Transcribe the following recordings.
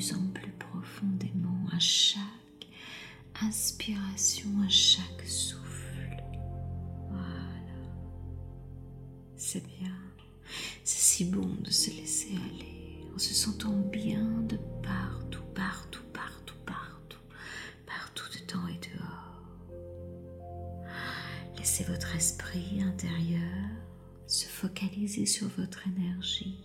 plus en plus profondément à chaque inspiration, à chaque souffle. Voilà. C'est bien. C'est si bon de se laisser aller en se sentant bien de partout, partout, partout, partout, partout dedans et dehors. Laissez votre esprit intérieur se focaliser sur votre énergie,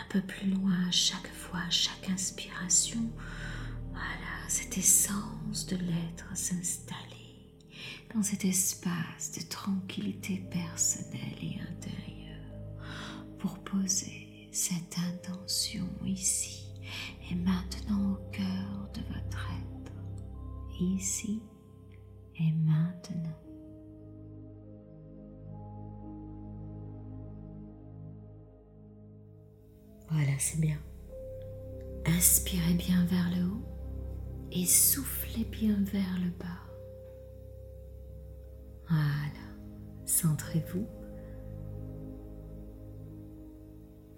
un peu plus loin chaque fois, chaque inspiration, voilà, cette essence de l'être s'installer dans cet espace de tranquillité personnelle et intérieure pour poser cette intention Bien. Inspirez bien vers le haut et soufflez bien vers le bas. Voilà, centrez-vous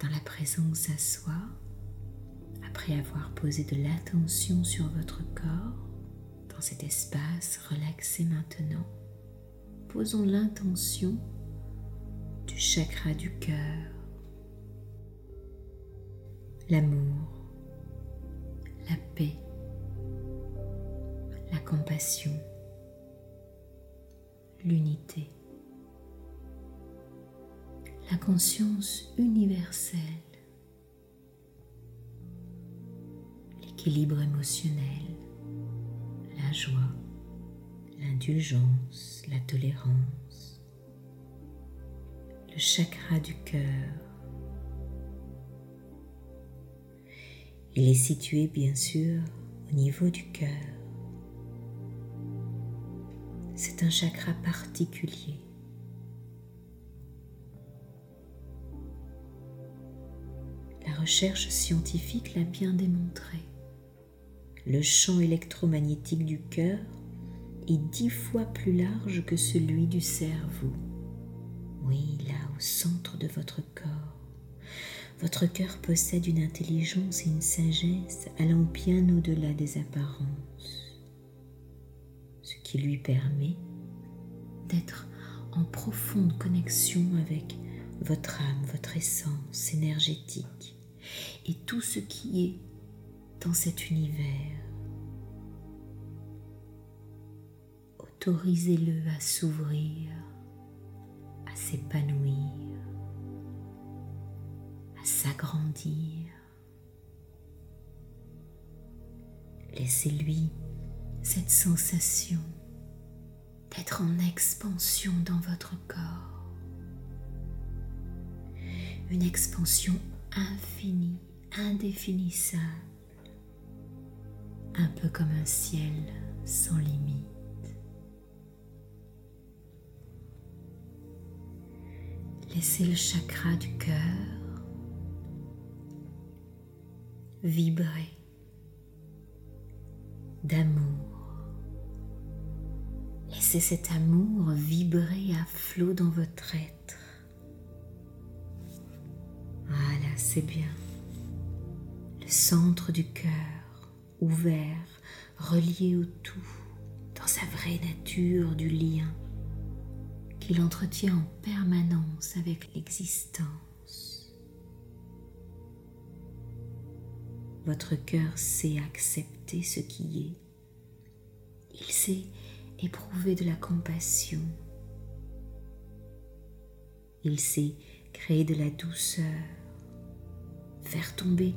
dans la présence à soi après avoir posé de l'attention sur votre corps dans cet espace relaxé maintenant. Posons l'intention du chakra du cœur, l'amour, la paix, la compassion, l'unité, la conscience universelle, l'équilibre émotionnel, la joie, l'indulgence, la tolérance, le chakra du cœur. Il est situé bien sûr au niveau du cœur. C'est un chakra particulier. La recherche scientifique l'a bien démontré. Le champ électromagnétique du cœur est dix fois plus large que celui du cerveau. Oui, là au centre de votre corps. Votre cœur possède une intelligence et une sagesse allant bien au-delà des apparences, ce qui lui permet d'être en profonde connexion avec votre âme, votre essence énergétique et tout ce qui est dans cet univers. Autorisez-le à s'ouvrir, à s'épanouir s'agrandir. Laissez-lui cette sensation d'être en expansion dans votre corps. Une expansion infinie, indéfinissable, un peu comme un ciel sans limite. Laissez le chakra du cœur vibrer d'amour. Laissez cet amour vibrer à flot dans votre être. Voilà, c'est bien. Le centre du cœur, ouvert, relié au tout, dans sa vraie nature du lien qu'il entretient en permanence avec l'existence. Votre cœur sait accepter ce qui est. Il sait éprouver de la compassion. Il sait créer de la douceur, faire tomber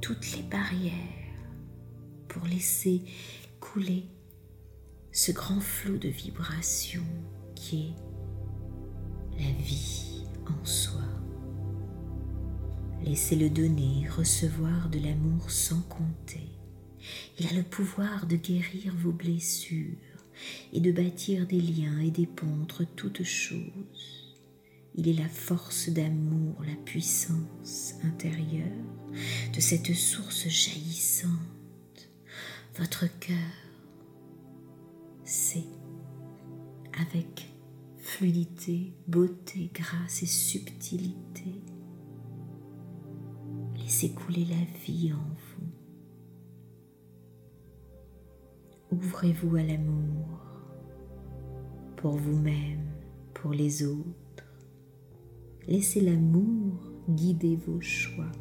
toutes les barrières pour laisser couler ce grand flot de vibrations qui est la vie en soi. Laissez-le donner, recevoir de l'amour sans compter. Il a le pouvoir de guérir vos blessures et de bâtir des liens et des ponts entre toutes choses. Il est la force d'amour, la puissance intérieure de cette source jaillissante. Votre cœur sait avec fluidité, beauté, grâce et subtilité Laissez la vie en vous. Ouvrez-vous à l'amour pour vous-même, pour les autres. Laissez l'amour guider vos choix.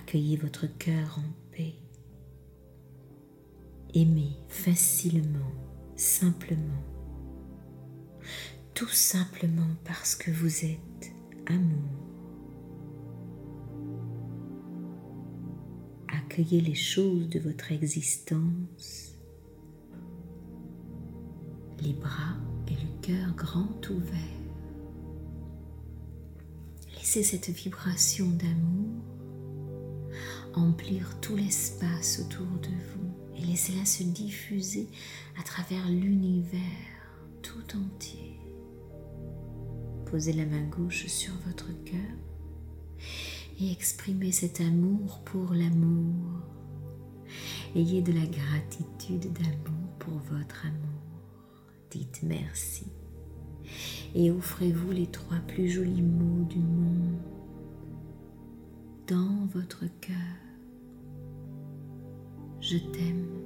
Accueillez votre cœur en paix. Aimez facilement, simplement. Tout simplement parce que vous êtes amour. Accueillez les choses de votre existence les bras et le cœur grand ouverts. Laissez cette vibration d'amour emplir tout l'espace autour de vous et laissez-la se diffuser à travers l'univers tout entier. Posez la main gauche sur votre cœur et exprimez cet amour pour l'amour. Ayez de la gratitude d'amour pour votre amour. Dites merci et offrez-vous les trois plus jolis mots du monde dans votre cœur. Je t'aime.